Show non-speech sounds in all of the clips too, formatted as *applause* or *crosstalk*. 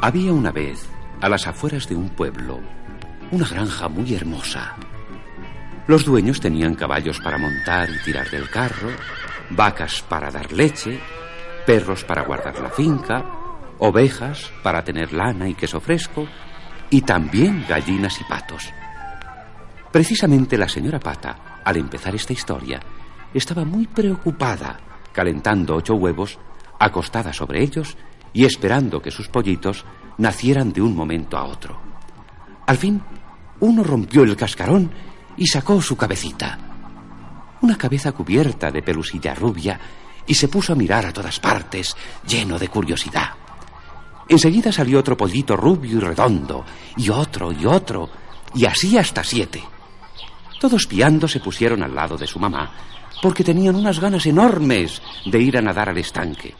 Había una vez, a las afueras de un pueblo, una granja muy hermosa. Los dueños tenían caballos para montar y tirar del carro, vacas para dar leche, perros para guardar la finca, ovejas para tener lana y queso fresco, y también gallinas y patos. Precisamente la señora Pata, al empezar esta historia, estaba muy preocupada, calentando ocho huevos, acostada sobre ellos y esperando que sus pollitos nacieran de un momento a otro. Al fin, uno rompió el cascarón y sacó su cabecita. Una cabeza cubierta de pelusilla rubia y se puso a mirar a todas partes, lleno de curiosidad. Enseguida salió otro pollito rubio y redondo, y otro y otro, y así hasta siete. Todos piando se pusieron al lado de su mamá, porque tenían unas ganas enormes de ir a nadar al estanque.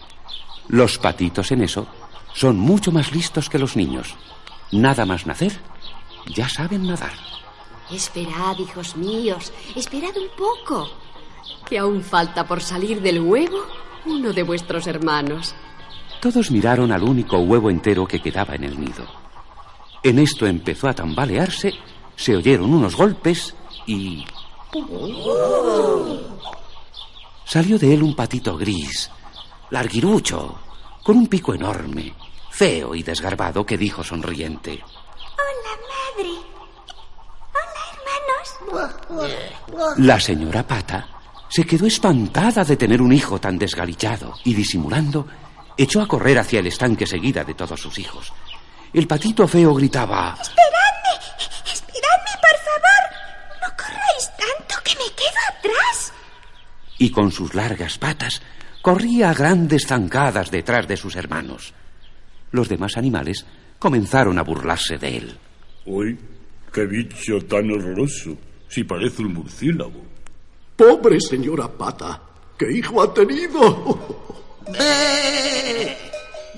Los patitos en eso son mucho más listos que los niños. Nada más nacer, ya saben nadar. Esperad, hijos míos, esperad un poco, que aún falta por salir del huevo uno de vuestros hermanos. Todos miraron al único huevo entero que quedaba en el nido. En esto empezó a tambalearse, se oyeron unos golpes y... Salió de él un patito gris, larguirucho, con un pico enorme, feo y desgarbado, que dijo sonriente. Hola, madre. Hola, hermanos. La señora Pata se quedó espantada de tener un hijo tan desgalichado y disimulando, echó a correr hacia el estanque seguida de todos sus hijos. El patito feo gritaba... Esperadme, esperadme, por favor. No corráis tanto que me quedo atrás. Y con sus largas patas corría a grandes zancadas detrás de sus hermanos. Los demás animales comenzaron a burlarse de él. Uy, qué bicho tan horroroso. Si parece un murciélago. Pobre señora Pata. ¿Qué hijo ha tenido? ¡Ve!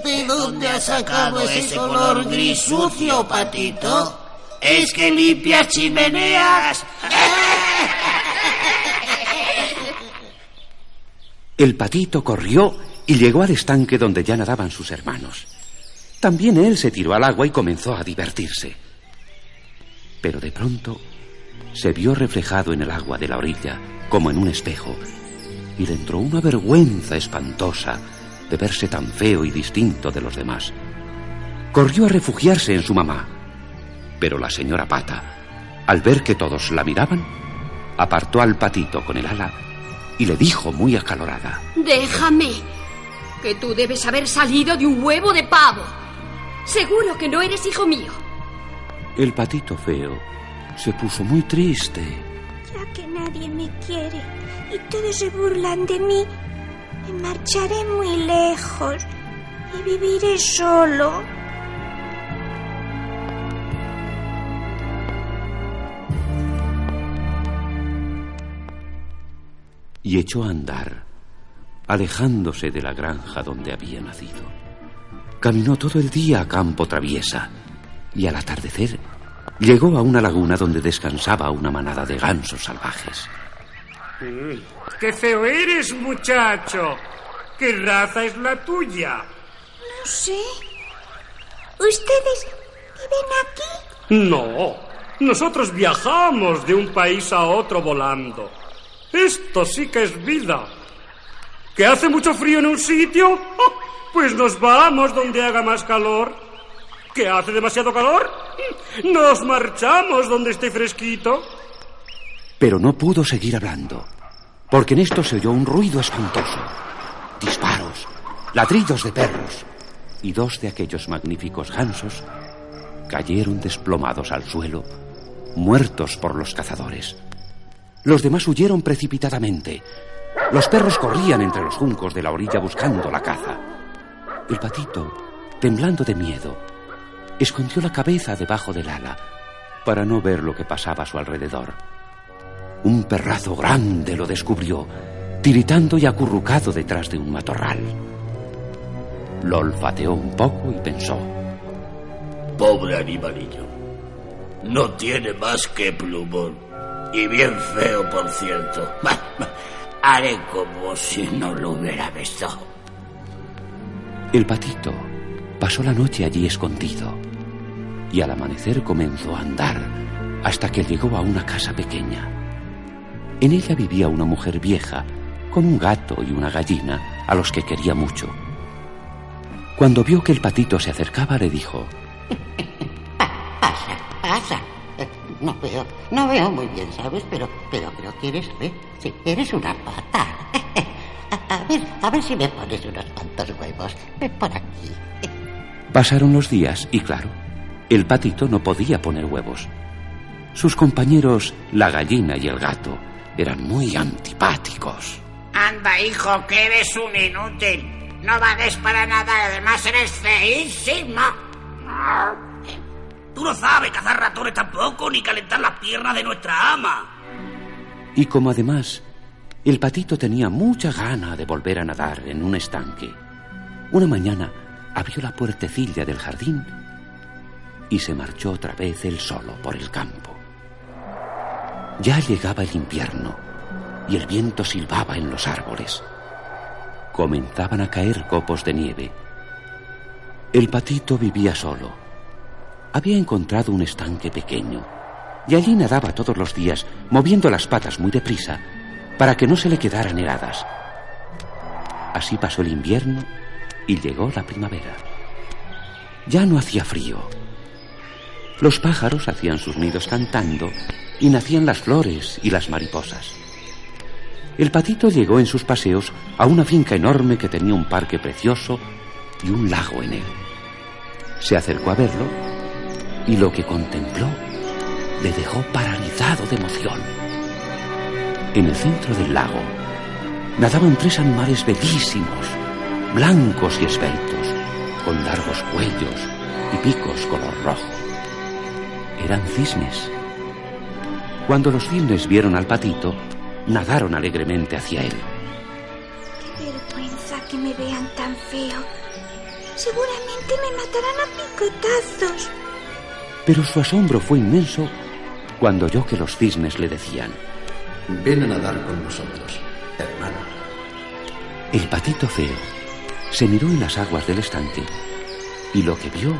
¿De dónde has sacado ese color gris sucio, patito? ¿Es que limpias chimeneas? *laughs* El patito corrió y llegó al estanque donde ya nadaban sus hermanos. También él se tiró al agua y comenzó a divertirse. Pero de pronto se vio reflejado en el agua de la orilla, como en un espejo, y le entró una vergüenza espantosa de verse tan feo y distinto de los demás. Corrió a refugiarse en su mamá, pero la señora Pata, al ver que todos la miraban, apartó al patito con el ala y le dijo muy acalorada. Déjame, que tú debes haber salido de un huevo de pavo. Seguro que no eres hijo mío. El patito feo se puso muy triste. Ya que nadie me quiere y todos se burlan de mí, me marcharé muy lejos y viviré solo. Y echó a andar, alejándose de la granja donde había nacido. Caminó todo el día a campo traviesa y al atardecer llegó a una laguna donde descansaba una manada de gansos salvajes. ¡Qué feo eres, muchacho! ¿Qué raza es la tuya? No sé. ¿Ustedes viven aquí? No, nosotros viajamos de un país a otro volando. Esto sí que es vida. ¿Que hace mucho frío en un sitio? ¡Oh! Pues nos vamos donde haga más calor. ¿Que hace demasiado calor? Nos marchamos donde esté fresquito. Pero no pudo seguir hablando, porque en esto se oyó un ruido espantoso. Disparos, ladridos de perros, y dos de aquellos magníficos gansos cayeron desplomados al suelo, muertos por los cazadores. Los demás huyeron precipitadamente. Los perros corrían entre los juncos de la orilla buscando la caza. El patito, temblando de miedo, escondió la cabeza debajo del ala para no ver lo que pasaba a su alrededor. Un perrazo grande lo descubrió, tiritando y acurrucado detrás de un matorral. Lo olfateó un poco y pensó. Pobre animalillo. No tiene más que plumón. Y bien feo, por cierto. Haré como si no lo hubiera visto. El patito, Pasó la noche allí escondido y al amanecer comenzó a andar hasta que llegó a una casa pequeña. En ella vivía una mujer vieja con un gato y una gallina a los que quería mucho. Cuando vio que el patito se acercaba le dijo, Pasa. Eh, No veo, no veo muy bien, ¿sabes? Pero, pero creo que eres, ¿eh? Sí, eres una pata. *laughs* A, ver, a ver si me pones unos cuantos huevos. Ven por aquí. *laughs* Pasaron los días y claro, el patito no podía poner huevos. Sus compañeros, la gallina y el gato, eran muy antipáticos. Anda, hijo, que eres un inútil. No vales para nada además eres feísimo. Tú no sabes cazar ratones tampoco, ni calentar las piernas de nuestra ama. Y como además el patito tenía mucha gana de volver a nadar en un estanque, una mañana abrió la puertecilla del jardín y se marchó otra vez él solo por el campo. Ya llegaba el invierno y el viento silbaba en los árboles. Comenzaban a caer copos de nieve. El patito vivía solo. Había encontrado un estanque pequeño y allí nadaba todos los días, moviendo las patas muy deprisa para que no se le quedaran heladas. Así pasó el invierno y llegó la primavera. Ya no hacía frío. Los pájaros hacían sus nidos cantando y nacían las flores y las mariposas. El patito llegó en sus paseos a una finca enorme que tenía un parque precioso y un lago en él. Se acercó a verlo y lo que contempló le dejó paralizado de emoción. En el centro del lago nadaban tres animales bellísimos, blancos y esbeltos, con largos cuellos y picos color rojo. Eran cisnes. Cuando los cisnes vieron al patito, nadaron alegremente hacia él. Qué vergüenza que me vean tan feo. Seguramente me matarán a picotazos. Pero su asombro fue inmenso cuando oyó que los cisnes le decían, Ven a nadar con nosotros, hermano. El patito feo se miró en las aguas del estanque y lo que vio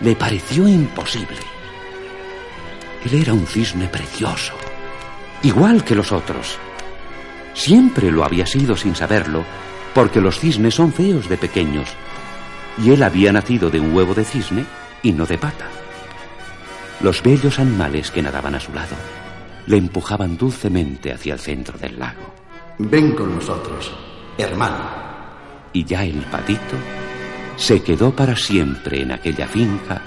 le pareció imposible. Él era un cisne precioso, igual que los otros. Siempre lo había sido sin saberlo, porque los cisnes son feos de pequeños, y él había nacido de un huevo de cisne y no de pata. Los bellos animales que nadaban a su lado le empujaban dulcemente hacia el centro del lago. Ven con nosotros, hermano. Y ya el patito se quedó para siempre en aquella finca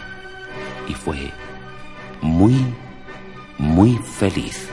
y fue muy, muy feliz.